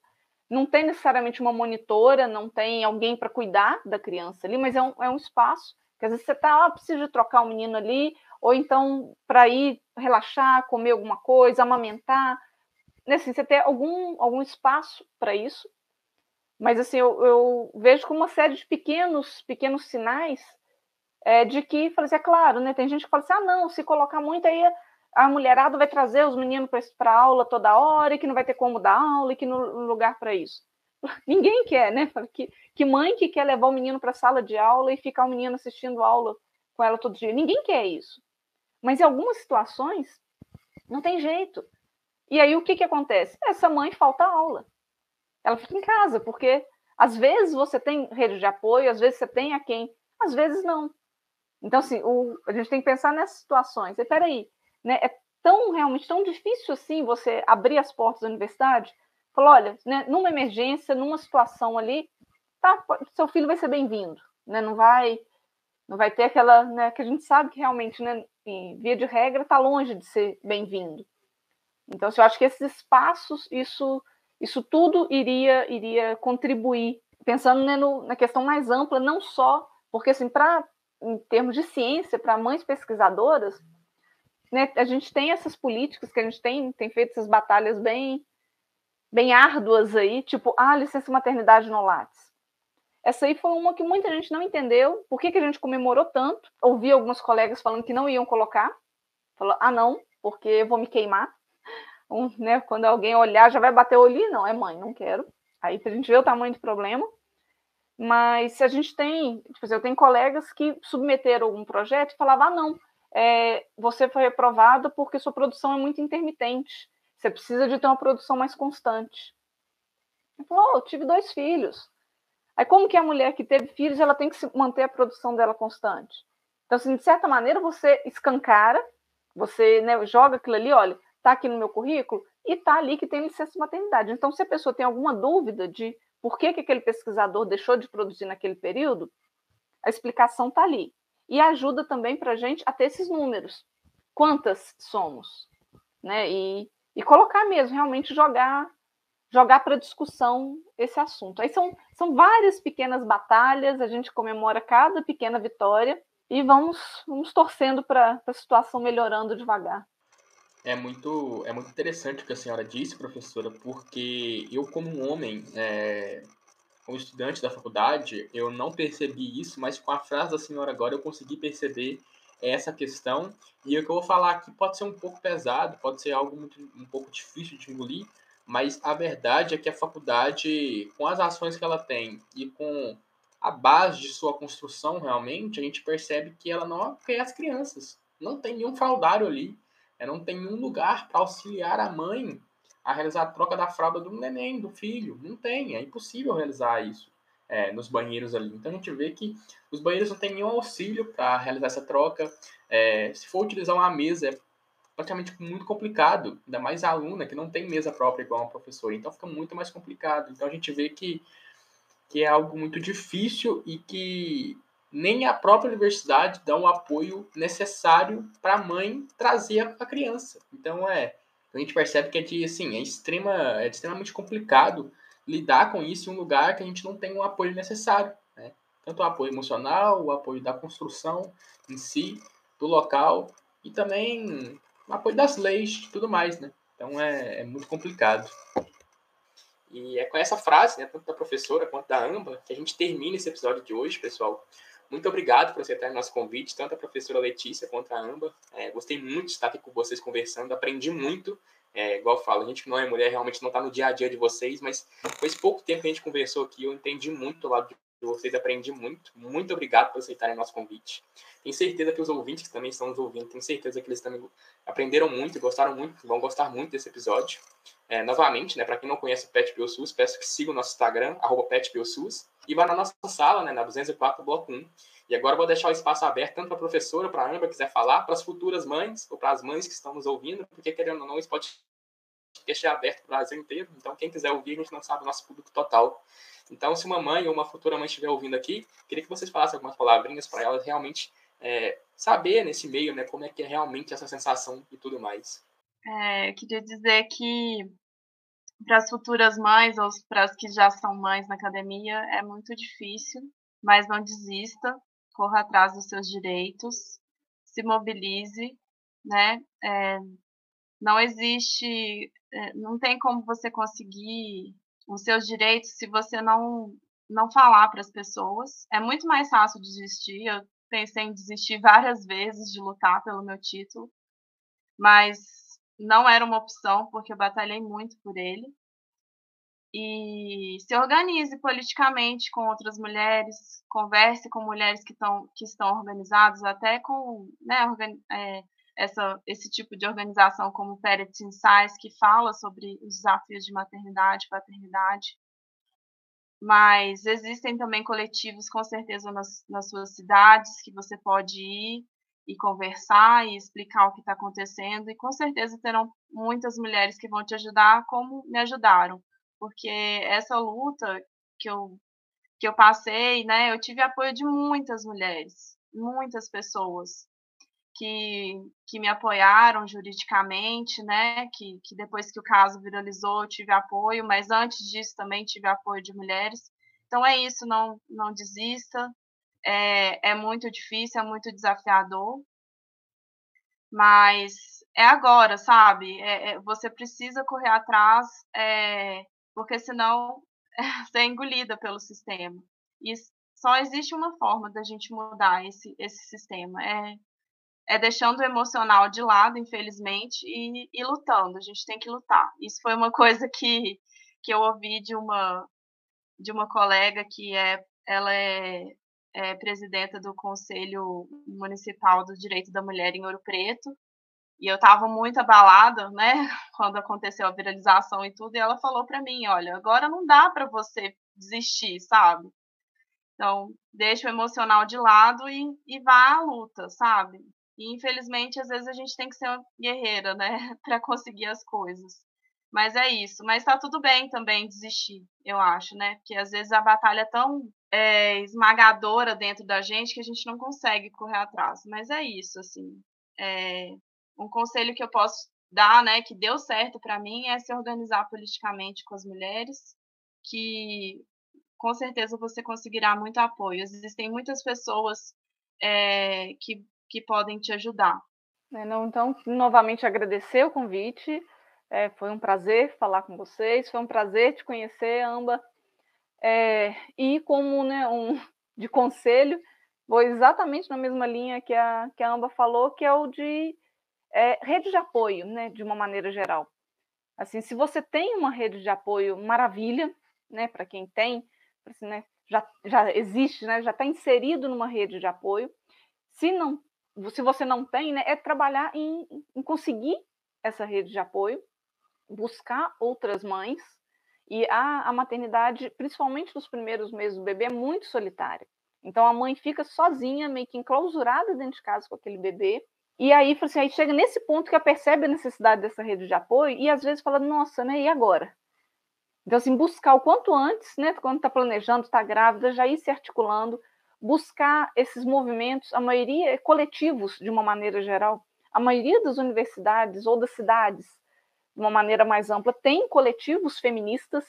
Não tem necessariamente uma monitora, não tem alguém para cuidar da criança ali, mas é um, é um espaço que às vezes você tá, ah, precisa trocar o um menino ali, ou então para ir relaxar, comer alguma coisa, amamentar. Né, assim, você ter algum, algum espaço para isso mas assim, eu, eu, vejo como uma série de pequenos, pequenos sinais é, de que, assim, é claro, né? Tem gente que fala assim, ah, não, se colocar muito aí a mulherada vai trazer os meninos para aula toda hora e que não vai ter como dar aula e que não lugar para isso. Ninguém quer, né? Que, que mãe que quer levar o menino para a sala de aula e ficar o menino assistindo aula com ela todo dia? Ninguém quer isso. Mas em algumas situações, não tem jeito. E aí o que, que acontece? Essa mãe falta aula ela fica em casa, porque às vezes você tem rede de apoio, às vezes você tem a quem, às vezes não. Então, assim, o, a gente tem que pensar nessas situações. E peraí, né, é tão realmente tão difícil assim você abrir as portas da universidade? Falar, olha, né, numa emergência, numa situação ali, tá, seu filho vai ser bem-vindo, né? Não vai, não vai ter aquela, né, que a gente sabe que realmente, né, via de regra, está longe de ser bem-vindo. Então, eu acho que esses espaços, isso isso tudo iria, iria contribuir, pensando né, no, na questão mais ampla, não só, porque assim, para em termos de ciência, para mães pesquisadoras, né, a gente tem essas políticas que a gente tem, tem feito essas batalhas bem, bem árduas aí, tipo, ah, licença maternidade no Lattes. Essa aí foi uma que muita gente não entendeu. Por que, que a gente comemorou tanto? Ouvi alguns colegas falando que não iam colocar. Falou, ah, não, porque eu vou me queimar um, né, quando alguém olhar já vai bater o olho, não, é mãe, não quero. Aí a gente vê o tamanho do problema. Mas se a gente tem, tipo assim, eu tenho colegas que submeteram algum projeto e falavam, ah, não, é, você foi reprovado porque sua produção é muito intermitente. Você precisa de ter uma produção mais constante. Ele falou, oh, eu tive dois filhos. Aí como que a mulher que teve filhos, ela tem que manter a produção dela constante? Então, assim, de certa maneira, você escancara, você né, joga aquilo ali, olha, está aqui no meu currículo, e está ali que tem licença de maternidade. Então, se a pessoa tem alguma dúvida de por que, que aquele pesquisador deixou de produzir naquele período, a explicação está ali. E ajuda também para a gente a ter esses números. Quantas somos? Né? E, e colocar mesmo, realmente jogar jogar para discussão esse assunto. Aí são, são várias pequenas batalhas, a gente comemora cada pequena vitória e vamos, vamos torcendo para a situação melhorando devagar. É muito, é muito interessante o que a senhora disse, professora, porque eu, como um homem, é, como estudante da faculdade, eu não percebi isso, mas com a frase da senhora agora eu consegui perceber essa questão. E o que eu vou falar aqui pode ser um pouco pesado, pode ser algo muito, um pouco difícil de engolir, mas a verdade é que a faculdade, com as ações que ela tem e com a base de sua construção, realmente, a gente percebe que ela não apoia as crianças. Não tem nenhum fraldário ali é, não tem nenhum lugar para auxiliar a mãe a realizar a troca da fralda do neném, do filho. Não tem, é impossível realizar isso é, nos banheiros ali. Então a gente vê que os banheiros não têm nenhum auxílio para realizar essa troca. É, se for utilizar uma mesa, é praticamente muito complicado, ainda mais a aluna que não tem mesa própria igual uma professora, então fica muito mais complicado. Então a gente vê que, que é algo muito difícil e que nem a própria universidade dá o apoio necessário para a mãe trazer a criança. Então é, a gente percebe que é de assim, é extrema, é extremamente complicado lidar com isso em um lugar que a gente não tem o apoio necessário, né? Tanto o apoio emocional, o apoio da construção em si, do local e também apoio das leis e tudo mais, né? Então é, é muito complicado. E é com essa frase, né, tanto da professora quanto da Amba, que a gente termina esse episódio de hoje, pessoal. Muito obrigado por aceitar nosso convite, tanto a professora Letícia quanto a Amba. É, gostei muito de estar aqui com vocês conversando, aprendi muito. É, igual eu falo, a gente que não é mulher realmente não está no dia a dia de vocês, mas com esse pouco tempo que a gente conversou aqui, eu entendi muito do lado de vocês, aprendi muito. Muito obrigado por aceitarem nosso convite. Tenho certeza que os ouvintes que também estão nos ouvindo, tenho certeza que eles também aprenderam muito e gostaram muito, vão gostar muito desse episódio. É, novamente, né, para quem não conhece o Pet Biosus, peço que siga o nosso Instagram, PetBioSUS, e vá na nossa sala, né, na 204, bloco 1. E agora vou deixar o espaço aberto tanto para a professora, para a Amba, quiser falar, para as futuras mães, ou para as mães que estão nos ouvindo, porque querendo ou não, isso pode deixar aberto para o Brasil inteiro. Então, quem quiser ouvir, a gente não sabe o nosso público total. Então, se uma mãe ou uma futura mãe estiver ouvindo aqui, queria que vocês falassem algumas palavrinhas para elas realmente é, saber nesse meio, né, como é que é realmente essa sensação e tudo mais. É, queria dizer que para as futuras mães ou para as que já são mães na academia é muito difícil, mas não desista, corra atrás dos seus direitos, se mobilize, né? É, não existe, é, não tem como você conseguir os seus direitos se você não não falar para as pessoas. É muito mais fácil desistir. Eu pensei em desistir várias vezes de lutar pelo meu título, mas não era uma opção porque eu batalhei muito por ele. E se organize politicamente com outras mulheres, converse com mulheres que, tão, que estão organizadas, até com né, é, essa, esse tipo de organização como o Parents Insights, que fala sobre os desafios de maternidade paternidade. Mas existem também coletivos, com certeza, nas, nas suas cidades, que você pode ir e conversar e explicar o que está acontecendo, e com certeza terão muitas mulheres que vão te ajudar, como me ajudaram, porque essa luta que eu, que eu passei, né, eu tive apoio de muitas mulheres, muitas pessoas, que, que me apoiaram juridicamente, né? Que, que depois que o caso viralizou, eu tive apoio, mas antes disso também tive apoio de mulheres. Então é isso, não, não desista. É, é muito difícil, é muito desafiador, mas é agora, sabe? É, é, você precisa correr atrás, é, porque senão você é engolida pelo sistema. E só existe uma forma da gente mudar esse, esse sistema, é é deixando o emocional de lado, infelizmente, e, e lutando. A gente tem que lutar. Isso foi uma coisa que, que eu ouvi de uma de uma colega que é ela é é, presidenta do Conselho Municipal do Direito da Mulher em Ouro Preto, e eu estava muito abalada, né, quando aconteceu a viralização e tudo, e ela falou para mim, olha, agora não dá para você desistir, sabe? Então, deixa o emocional de lado e, e vá à luta, sabe? E infelizmente, às vezes a gente tem que ser uma guerreira, né, para conseguir as coisas. Mas é isso. Mas tá tudo bem também desistir, eu acho, né? Porque às vezes a batalha é tão é, esmagadora dentro da gente que a gente não consegue correr atrás. Mas é isso, assim. É, um conselho que eu posso dar, né, que deu certo para mim, é se organizar politicamente com as mulheres, que com certeza você conseguirá muito apoio. Existem muitas pessoas é, que, que podem te ajudar. É, não, então, novamente agradecer o convite. É, foi um prazer falar com vocês, foi um prazer te conhecer, Amba. É, e como né, um de conselho, vou exatamente na mesma linha que a, que a Amba falou, que é o de é, rede de apoio, né, de uma maneira geral. Assim, se você tem uma rede de apoio, maravilha, né, para quem tem, assim, né, já, já existe, né, já está inserido numa rede de apoio. Se não, se você não tem, né, é trabalhar em, em conseguir essa rede de apoio, buscar outras mães. E a, a maternidade, principalmente nos primeiros meses do bebê, é muito solitária. Então a mãe fica sozinha, meio que enclausurada dentro de casa com aquele bebê, e aí, assim, aí chega nesse ponto que ela percebe a necessidade dessa rede de apoio e às vezes fala, nossa, né? E agora? Então, assim, buscar o quanto antes, né? Quando está planejando, está grávida, já ir se articulando, buscar esses movimentos, a maioria é coletivos, de uma maneira geral. A maioria das universidades ou das cidades, de uma maneira mais ampla, tem coletivos feministas.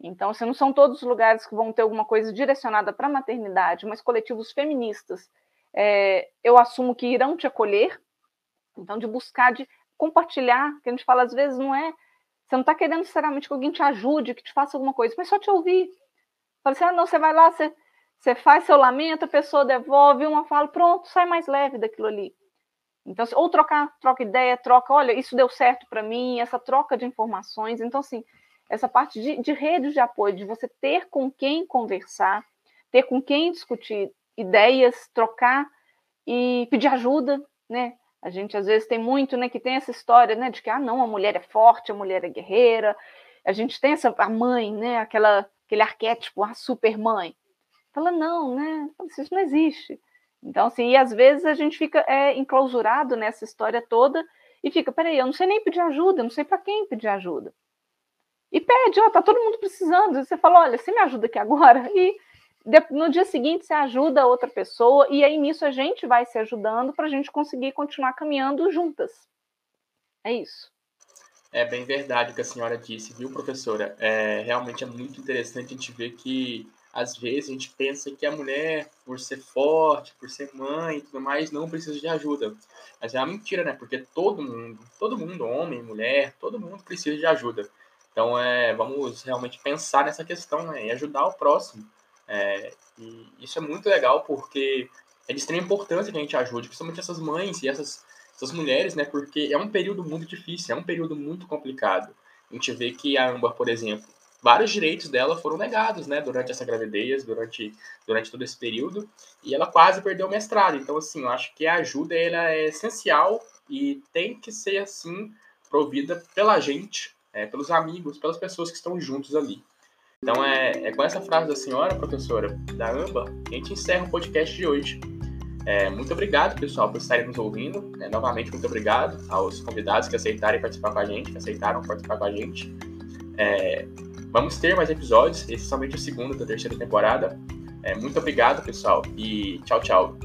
Então, assim, não são todos os lugares que vão ter alguma coisa direcionada para a maternidade, mas coletivos feministas é, eu assumo que irão te acolher. Então, de buscar, de compartilhar, que a gente fala às vezes não é. Você não está querendo necessariamente que alguém te ajude, que te faça alguma coisa, mas só te ouvir. Fala assim, ah, não, você vai lá, você, você faz seu lamento, a pessoa devolve, uma fala, pronto, sai mais leve daquilo ali. Então, assim, ou trocar, troca ideia, troca, olha, isso deu certo para mim, essa troca de informações. Então, assim, essa parte de, de redes de apoio, de você ter com quem conversar, ter com quem discutir ideias, trocar e pedir ajuda, né? A gente às vezes tem muito, né, que tem essa história, né, de que ah, não, a mulher é forte, a mulher é guerreira. A gente tem essa a mãe, né, aquela aquele arquétipo, a super mãe. Fala não, né? Isso não existe. Então, assim, e às vezes a gente fica é, enclausurado nessa história toda e fica, peraí, eu não sei nem pedir ajuda, eu não sei para quem pedir ajuda. E pede, ó, tá todo mundo precisando. E você fala, olha, você me ajuda aqui agora? E no dia seguinte você ajuda outra pessoa e aí nisso a gente vai se ajudando para a gente conseguir continuar caminhando juntas. É isso. É bem verdade o que a senhora disse, viu, professora? É, realmente é muito interessante a gente ver que às vezes a gente pensa que a mulher, por ser forte, por ser mãe e tudo mais, não precisa de ajuda. Mas é uma mentira, né? Porque todo mundo, todo mundo, homem, mulher, todo mundo precisa de ajuda. Então, é, vamos realmente pensar nessa questão né? e ajudar o próximo. É, e isso é muito legal porque é de extrema importância que a gente ajude, principalmente essas mães e essas, essas mulheres, né? Porque é um período muito difícil, é um período muito complicado. A gente vê que a Amber, por exemplo, vários direitos dela foram negados, né? Durante essa gravidez, durante, durante todo esse período, e ela quase perdeu o mestrado. Então, assim, eu acho que a ajuda ela é essencial e tem que ser, assim, provida pela gente, é, pelos amigos, pelas pessoas que estão juntos ali. Então é, é com essa frase da senhora, professora, da AMBA, que a gente encerra o podcast de hoje. É, muito obrigado, pessoal, por estarem nos ouvindo. É, novamente, muito obrigado aos convidados que aceitarem participar com a gente, que aceitaram participar com a gente. É, vamos ter mais episódios, esse é o segundo da terceira temporada. É, muito obrigado, pessoal, e tchau, tchau.